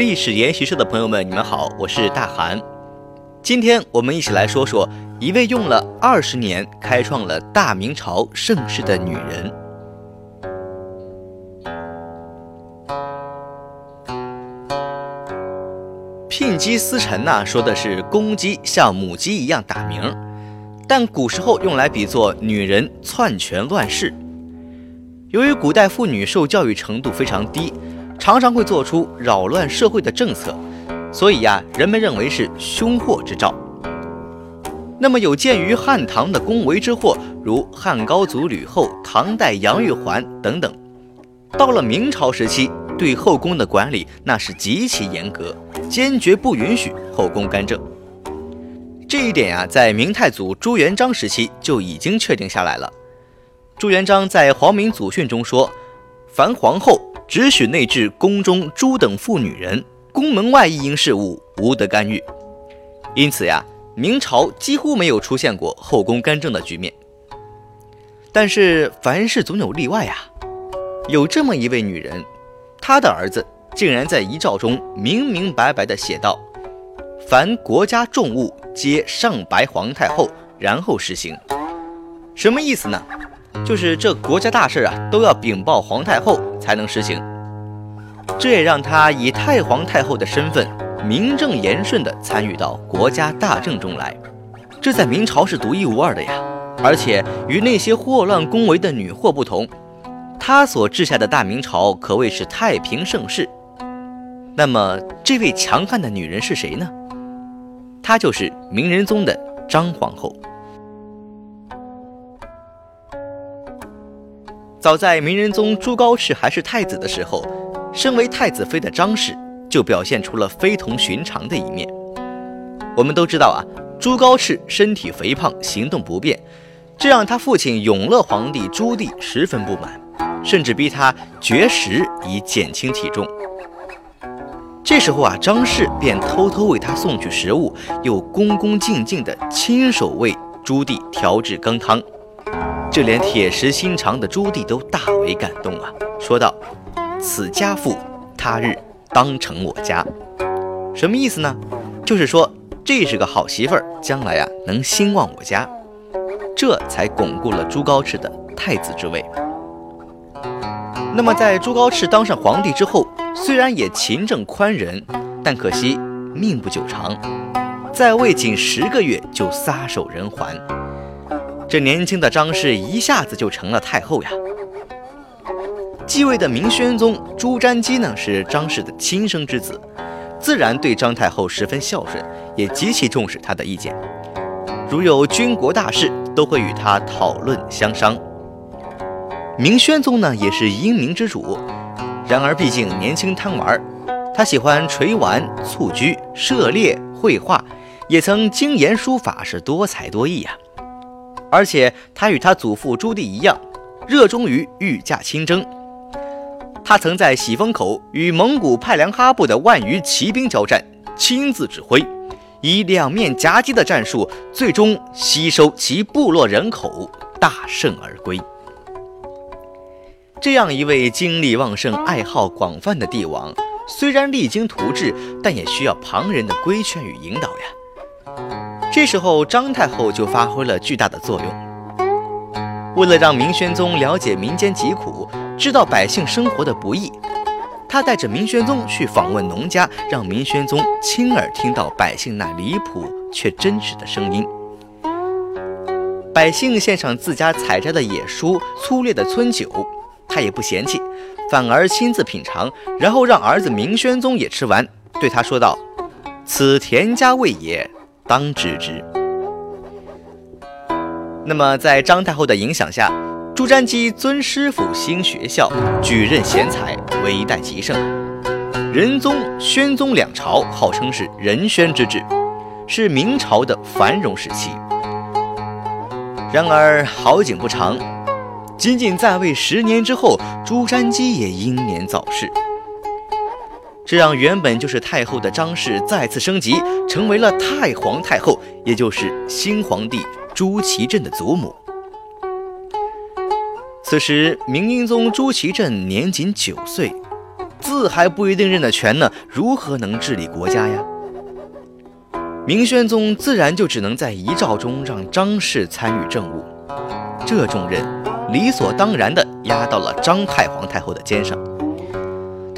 历史研习社的朋友们，你们好，我是大韩。今天我们一起来说说一位用了二十年开创了大明朝盛世的女人。聘鸡司晨呐，说的是公鸡像母鸡一样打鸣，但古时候用来比作女人篡权乱世。由于古代妇女受教育程度非常低。常常会做出扰乱社会的政策，所以呀，人们认为是凶祸之兆。那么有鉴于汉唐的宫闱之祸，如汉高祖吕后、唐代杨玉环等等，到了明朝时期，对后宫的管理那是极其严格，坚决不允许后宫干政。这一点呀，在明太祖朱元璋时期就已经确定下来了。朱元璋在《皇明祖训》中说：“凡皇后。”只许内置宫中诸等妇女人，宫门外一应事务无得干预。因此呀，明朝几乎没有出现过后宫干政的局面。但是凡事总有例外呀，有这么一位女人，她的儿子竟然在遗诏中明明白白的写道：“凡国家重务，皆上白皇太后，然后实行。”什么意思呢？就是这国家大事啊，都要禀报皇太后才能实行。这也让她以太皇太后的身份，名正言顺地参与到国家大政中来。这在明朝是独一无二的呀！而且与那些祸乱宫闱的女祸不同，她所治下的大明朝可谓是太平盛世。那么，这位强悍的女人是谁呢？她就是明仁宗的张皇后。早在明仁宗朱高炽还是太子的时候，身为太子妃的张氏就表现出了非同寻常的一面。我们都知道啊，朱高炽身体肥胖，行动不便，这让他父亲永乐皇帝朱棣十分不满，甚至逼他绝食以减轻体重。这时候啊，张氏便偷偷为他送去食物，又恭恭敬敬地亲手为朱棣调制羹汤。这连铁石心肠的朱棣都大为感动啊，说道：“此家父，他日当成我家。”什么意思呢？就是说这是个好媳妇儿，将来啊能兴旺我家，这才巩固了朱高炽的太子之位。那么在朱高炽当上皇帝之后，虽然也勤政宽仁，但可惜命不久长，在位仅十个月就撒手人寰。这年轻的张氏一下子就成了太后呀。继位的明宣宗朱瞻基呢，是张氏的亲生之子，自然对张太后十分孝顺，也极其重视她的意见。如有军国大事，都会与他讨论相商。明宣宗呢，也是英明之主，然而毕竟年轻贪玩，他喜欢垂丸、蹴鞠、射猎、绘画，也曾精研书法，是多才多艺呀。而且他与他祖父朱棣一样，热衷于御驾亲征。他曾在喜峰口与蒙古派良哈部的万余骑兵交战，亲自指挥，以两面夹击的战术，最终吸收其部落人口，大胜而归。这样一位精力旺盛、爱好广泛的帝王，虽然励精图治，但也需要旁人的规劝与引导呀。这时候，张太后就发挥了巨大的作用。为了让明宣宗了解民间疾苦，知道百姓生活的不易，她带着明宣宗去访问农家，让明宣宗亲耳听到百姓那离谱却真实的声音。百姓献上自家采摘的野蔬、粗劣的村酒，他也不嫌弃，反而亲自品尝，然后让儿子明宣宗也吃完，对他说道：“此田家味也。”当知之。那么，在张太后的影响下，朱瞻基尊师傅兴学校，举任贤才，为一代极盛。仁宗、宣宗两朝号称是仁宣之治，是明朝的繁荣时期。然而好景不长，仅仅在位十年之后，朱瞻基也英年早逝。这让原本就是太后的张氏再次升级，成为了太皇太后，也就是新皇帝朱祁镇的祖母。此时，明英宗朱祁镇年仅九岁，字还不一定认得全呢，如何能治理国家呀？明宣宗自然就只能在遗诏中让张氏参与政务，这重任理所当然地压到了张太皇太后的肩上。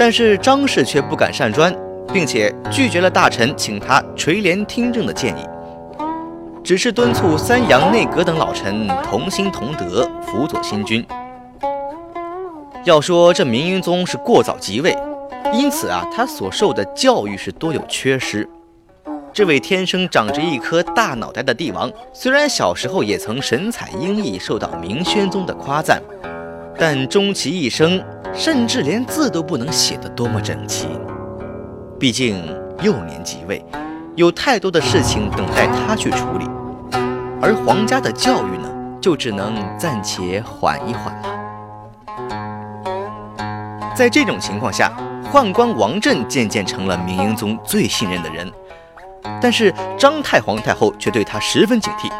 但是张氏却不敢擅专，并且拒绝了大臣请他垂帘听政的建议，只是敦促三阳内阁等老臣同心同德，辅佐新君。要说这明英宗是过早即位，因此啊，他所受的教育是多有缺失。这位天生长着一颗大脑袋的帝王，虽然小时候也曾神采英毅，受到明宣宗的夸赞，但终其一生，甚至连字都不能写得多么整齐。毕竟幼年即位，有太多的事情等待他去处理，而皇家的教育呢，就只能暂且缓一缓了。在这种情况下，宦官王振渐渐成了明英宗最信任的人，但是张太皇太后却对他十分警惕。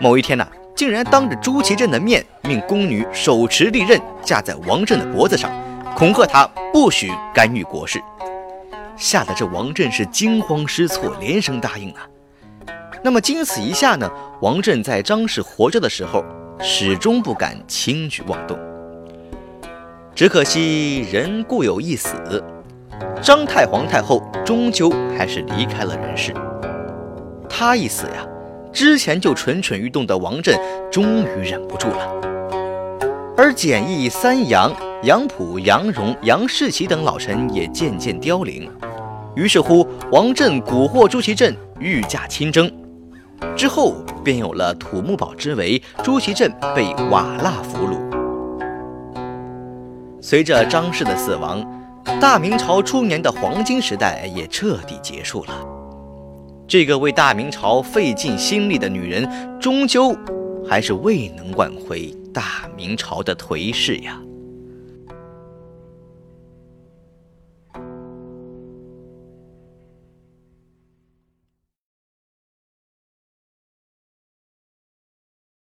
某一天呢，竟然当着朱祁镇的面，命宫女手持利刃架在王振的脖子上，恐吓他不许干预国事，吓得这王振是惊慌失措，连声答应啊。那么经此一下呢，王振在张氏活着的时候，始终不敢轻举妄动。只可惜人固有一死，张太皇太后终究还是离开了人世。她一死呀，之前就蠢蠢欲动的王振终于忍不住了。而简易、三杨、杨溥、杨荣、杨士奇等老臣也渐渐凋零。于是乎，王振蛊惑朱祁镇御驾亲征，之后便有了土木堡之围，朱祁镇被瓦剌俘虏。随着张氏的死亡，大明朝初年的黄金时代也彻底结束了。这个为大明朝费尽心力的女人，终究还是未能挽回大明朝的颓势呀。